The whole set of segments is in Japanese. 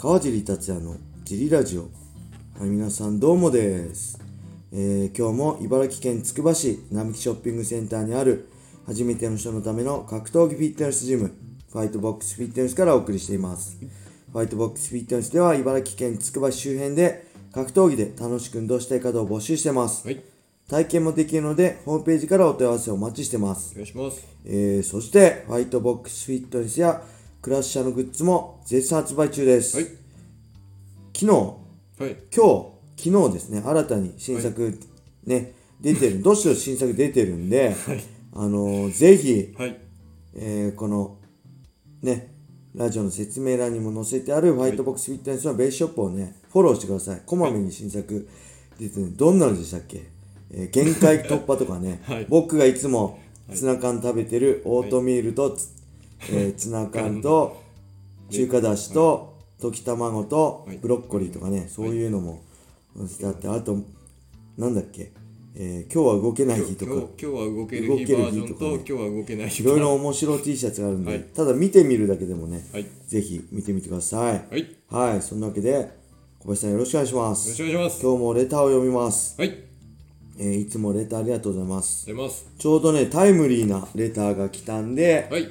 川尻達也のジリラジオ。はい皆さんどうもです、えー今日も茨城県つくば市並木ショッピングセンターにある初めての人のための格闘技フィットネスジムファイトボックスフィットネスからお送りしています。ファイトボックスフィットネスでは茨城県つくば市周辺で格闘技で楽しく運動したい方を募集してます、はい、体験もできるのでホームページからお問い合わせをお待ちしてます。お願いします。えーそして、ファイトボックスフィットネスやクラッシャーのグッズも絶賛発売中です。はい、昨日、はい、今日、昨日ですね、新たに新作、ね、出てる、どしどし新作出てるんで、あのーぜひ、はい、えーこの、ね、ラジオの説明欄にも載せてあるファイトボックスフィットネスのベースショップをね、フォローしてください。こまめに新作。出てる、どんなのでしたっけ、えー限界突破とかね、はい。僕がいつもツナ缶食べてるオートミールとつ、えーツナ缶と中華だしと溶き卵とはいブロッコリーとかね、そういうのも載せてあって、あと、なんだっけ、えー今日は動けない日とか今日、は動ける日バージョンと、今日は動けない日いろいろ面白い T シャツがあるんで、はいただ見てみるだけでもね、はい、よぜひ見てみてください。はい、よはい、そんなわけで、小林さんよろしくお願いしまろす。しくお願いします。今日もレターを読みます。はい、えーいつもレターありがとうございます。出ます。ちょうどね、タイムリーなレターが来たんで、はい、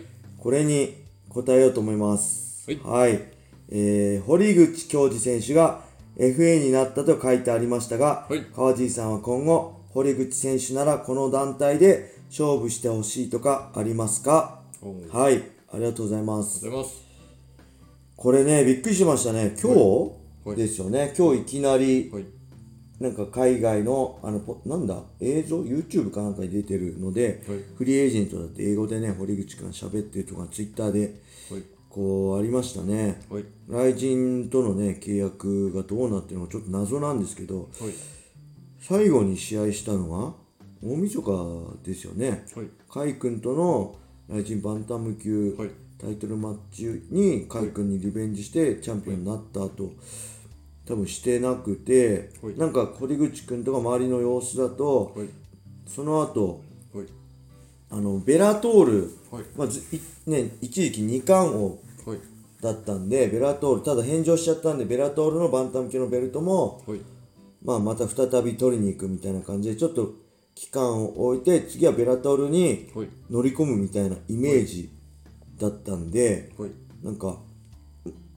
これに答えようと思います。はいえー堀口教授選手が FA になったと書いてありましたが、はい川尻さんは今後、堀口選手ならこの団体で勝負してほしいとかありますか？はい、ありがとうございます。出ます。これね、びっくりしましたね。今日、はいですよね。今日いきなり、はい、なんか海外の、あの、ポなんだ、映像、YouTube かなんかに出てるので、はい。フリーエージェントだって英語でね、堀口くん喋ってるとか、Twitter で、はい、こう、ありましたね。はい、ライジンとのね、契約がどうなってるのかちょっと謎なんですけど、はい、最後に試合したのが、大晦日ですよね。はい、カイ君とのライジンバンタム級はい。タイトルマッチにカイ君にリベンジしてチャンピオンになった後、多分してなくて、はい。なんか堀口君とか周りの様子だと、はい、その後はい、あのベラトール、はい。まあずいね、一時期2冠王はい、だったんでベラトールただ返上しちゃったんでベラトールのバンタム級のベルトも、はい、まあ、また再び取りに行くみたいな感じでちょっと期間を置いて次はベラトールにはい、乗り込むみたいなイメージだったんで、はい、なんか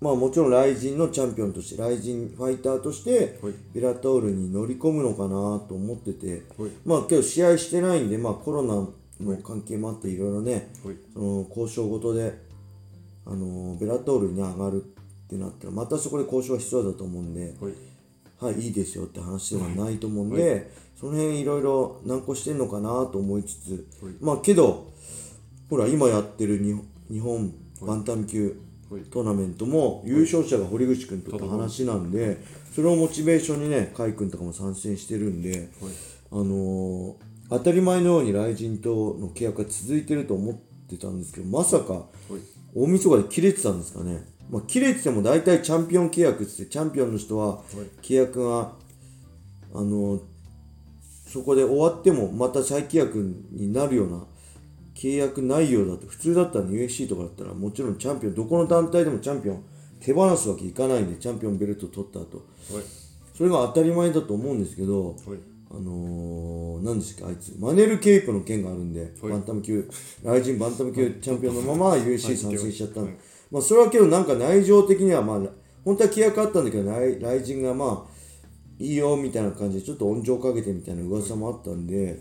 まあもちろんライジンのチャンピオンとしてライジンファイターとしてはい。ベラトールに乗り込むのかなと思ってて、はい。まあけど試合してないんで、まあ、コロナの関係もあっていろいろね、はい、その交渉ごとで、あのベラトールに上がるってなったらまたそこで交渉が必要だと思うんで、はい、はい、いいですよって話ではないと思うんで、その辺いろいろ難航してんのかなと思いつつ、はい。まあけど、ほら、今やってる日本日本バンタム級はいトーナメントも優勝者が堀口君とって話なんで、それをモチベーションにね、甲斐君とかも参戦してるんで、はい、あのー当たり前のように雷神との契約が続いてると思ってたんですけど、まさかはい、大晦日で切れてたんですかね。まあ、切れてても大体チャンピオン契約っつって、チャンピオンの人は契約が、あの、そこで終わってもまた再契約になるような契約内容だと、普通だったら UFC とかだったらもちろんチャンピオン、どこの団体でもチャンピオン手放すわけいかないんで、チャンピオンベルト取った後。はい、それが当たり前だと思うんですけど、はい、あのー、何ですか、あいつ、マネル・ケイプの件があるんで、はい。バンタム級、ライジンバンタム級チャンピオンのまま UFC 参戦しちゃったんで、はい。まあ、それはけど、なんか内情的には、まあ、本当は契約あったんだけど、ライライジンがまあ、いいよみたいな感じで、ちょっと温情かけてみたいな噂もあったんで、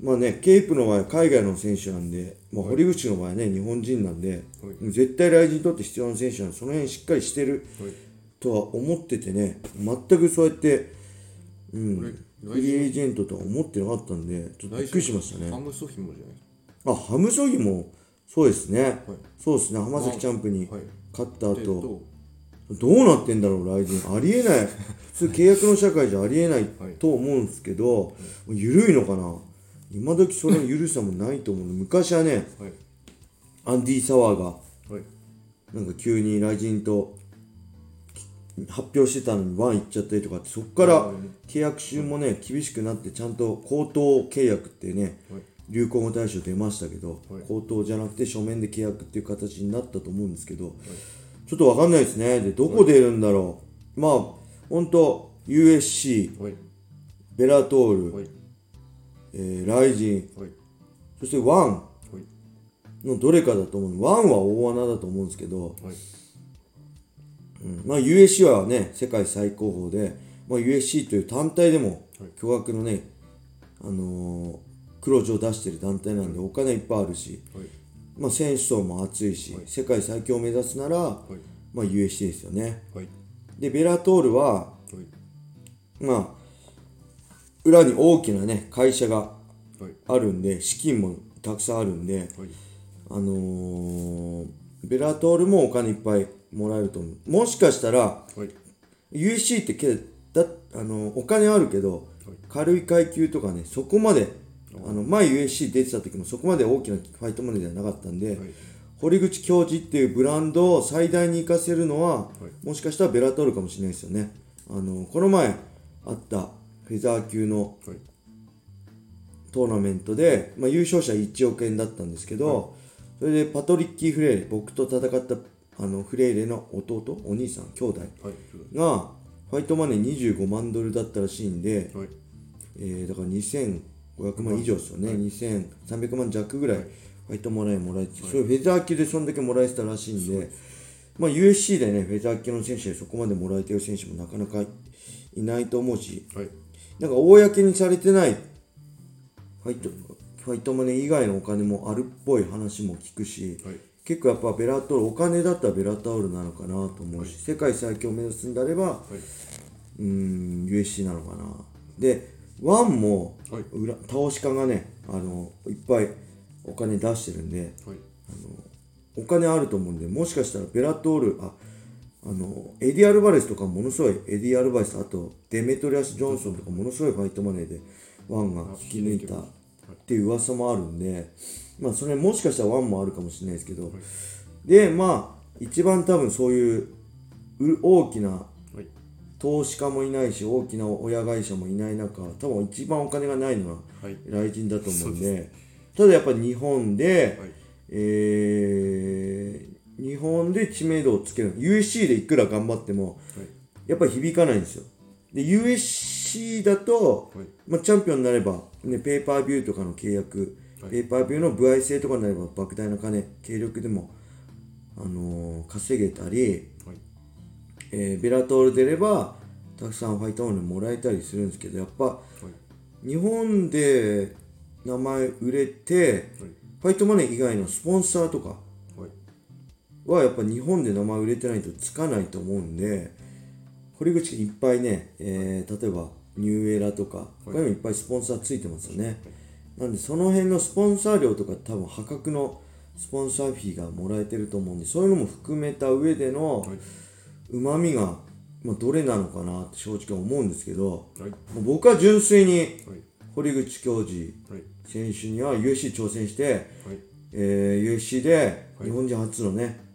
まあね、ケイプの場合、海外の選手なんで、まあ、堀口の場合ね、日本人なんで、はい。絶対ライジンにとって必要な選手なんで、その辺しっかりしてるはい、とは思っててね、全くそうやって、うん、フリーエージェントとは思ってなかったんで、ちょっとびっくりしましたね。ハムソヒモじゃないあ、ハムソギもそうですね。はい。そうですね、浜崎チャンプにはい勝ったで後、とどうなってんだろう、ライジン。ありえない。普通契約の社会じゃありえないと思うんですけど、緩いのかな？今時その緩さもないと思うの。昔はね、はい、アンディ・サワーが、はい、なんか急にライジンと発表してたのにワン行っちゃったりとかってそこからはい。契約中もね厳しくなってちゃんと口頭契約ってねはい。流行語大賞出ましたけど、はい。口頭じゃなくて書面で契約っていう形になったと思うんですけど、ちょっとわかんないですね。で、どこ出るんだろう。まあ、ほんと、USC、はい。ベラトール、はいえーライジン、はい。そしてワン。はい。のどれかだと思う。ワンは大穴だと思うんですけど、はい。うん。まあ USC はね、世界最高峰で、まあ USC という単体でもはい。巨額のね、あのー黒字を出してる団体なんでお金いっぱいあるし、はい。まあ選手層も厚いし、はい。世界最強を目指すなら、はい。まあ USC ですよね。はい。で、ベラトールは、はい。まあ、裏に大きなね、会社がはい。あるんで、資金もたくさんあるんで、はい。あのーベラトールもお金いっぱいもらえると思う。もしかしたら、はい。USC ってけだ、あのお金あるけど、軽い階級とかね、そこまで、あの前 USC 出てた時もそこまで大きなファイトマネーではなかったんで、はい。堀口教授っていうブランドを最大に活かせるのは、い。もしかしたらベラトールかもしれないですよね。あのこの前あったフェザー級のはい。トーナメントで、まあ、優勝者1億円だったんですけど、それでパトリッキー・フレーレ僕と戦ったあのフレーレの弟お兄さん兄弟はいがファイトマネー25万ドルだったらしいんで、はい。えーだから2500万以上ですよね、2300万弱ぐらいファイトマネーもらえて、それフェザー級でそんだけもらえてたらしいんで、まあ、USC でねフェザー級の選手でそこまでもらえてる選手もなかなかいないと思うしはいなんか公にされてないファイトファイトマネー以外のお金もあるっぽい話も聞くし、はい。結構やっぱベラトールお金だったらベラトールなのかなと思うし、世界最強を目指すんであればはい。うーん USC なのかな。でワンもはい。裏投資家がねあのいっぱいお金出してるんではい。お金あると思うんでもしかしたらベラトールああのエディ・アルバレスとかものすごいエディ・アルバレスあとデメトリアス・ジョンソンとかものすごいファイトマネーで ONE が引き抜いたっていう噂もあるんでまあそれもしかしたら ONE もあるかもしれないですけどでまあ一番多分そういうう大きなはい。投資家もいないし大きな親会社もいない中多分一番お金がないのははい。来人だと思うんでただやっぱり日本で、はい。えー日本で知名度をつける。USC でいくら頑張ってもはい。やっぱり響かないんですよ。で USC だと、はい。まあ、チャンピオンになれば、ね、ペーパービューとかの契約、はい。ペーパービューの歩合制とかになれば莫大な金軽力でも、あのー稼げたり、はい。えーベラトール出ればたくさんファイトマネーもらえたりするんですけどやっぱはい。日本で名前売れてはい。ファイトマネー以外のスポンサーとかはやっぱ日本で名前売れてないとつかないと思うんで堀口いっぱいね、えー例えばニューエラとか他にもいっぱいスポンサーついてますよね、なんでその辺のスポンサー料とか多分破格のスポンサーフィーがもらえてると思うんでそういうのも含めた上でのはい。うまみが、まあ、どれなのかなって正直思うんですけどはい。僕は純粋にはい。堀口教授はい。選手には UFC 挑戦して、はい。えー UFC で日本人初のね、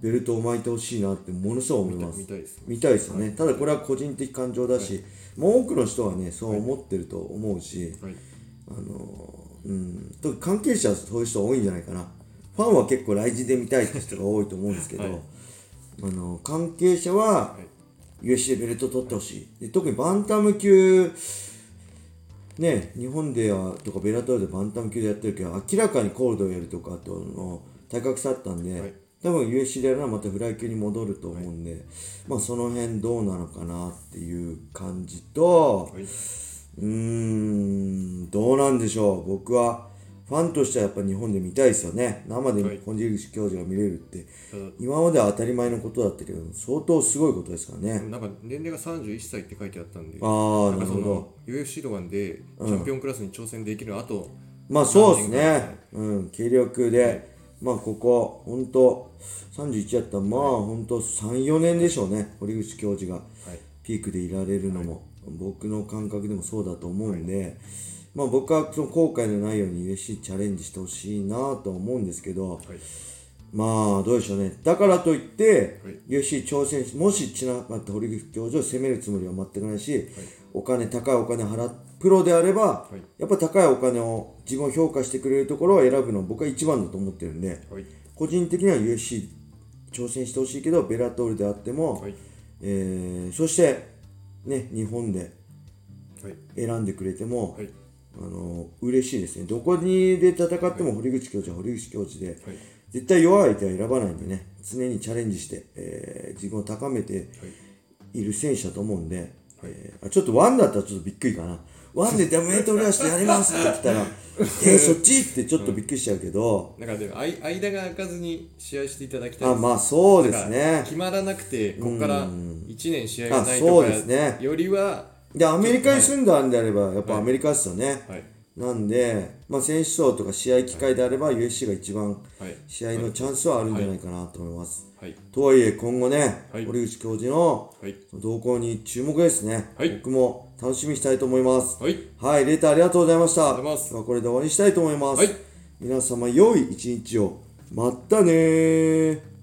ベルトを巻いてほしいなってものすごい思います。見たいです見たいですよね、ただこれは個人的感情だし、もう多くの人はねそう思ってると思うし、はい。あのーうん。特に関係者はそういう人多いんじゃないかな。ファンは結構来人で見たいって人が多いと思うんですけど、はい。あの関係者ははい。UFC でベルト取ってほしい。で特にバンタム級ね日本ではとかベラトールでバンタム級でやってるけど明らかにコールドをやるとかとの体格差あったんで、はい多分 UFC ではまたフライ級に戻ると思うんで、まあその辺どうなのかなっていう感じと、はいうーん、どうなんでしょう。僕は、ファンとしてはやっぱ日本で見たいですよね。生ではい本口教授が見れるって、ただ今までは当たり前のことだったけど、相当すごいことですからね。なんか年齢が31歳って書いてあったんでああ、なるほど。の UFC とかでチャンピオンクラスに挑戦できるあとまあそうですね。うん、軽力で、まあここ、本当31やったら、まあ本当3、4年でしょうね。堀口教授がはい。ピークでいられるのも、僕の感覚でもそうだと思うんで、まあ僕はその後悔のないように UFC チャレンジしてほしいなとは思うんですけど、はい。まあどうでしょうね。だからといって、はい。UFC 挑戦し、もしちながって堀口教授を責めるつもりは全くないし、お金、高いお金払っプロであれば、い。やっぱ高いお金を自分を評価してくれるところを選ぶのは僕は一番だと思ってるんで、はい。個人的には UFC 挑戦してほしいけどベラトールであっても、はい。えーそしてね日本ではい。選んでくれても、はい。あの嬉しいですね。どこにで戦っても堀口教授は堀口教授で、はい。絶対弱い相手は選ばないんでね常にチャレンジして、えー自分を高めてい。る選手だと思うんで、えーあちょっとワンだったらちょっとびっくりかなワンでダメートルラッシュやりますって言ったら えー、そっち？ってちょっとびっくりしちゃうけど、だからでもあい間が空かずに試合していただきたい。あまあそうですね。決まらなくてここから1年試合がないあそうとですね。かよりはでアメリカに住んだんであればやっぱアメリカですよね、はいなんで、まあ、選手層とか試合機会であれば USC が一番はい。試合のチャンスはあるんじゃないかなと思います、はい。とはいえ今後ね、はい。堀口教授のはい。動向に注目ですね、はい。僕も楽しみにしたいと思います。はい。はい、レターありがとうございました。ありがとうございます。ではこれで終わりにしたいと思います。はい。皆様、良い一日を。まったねー。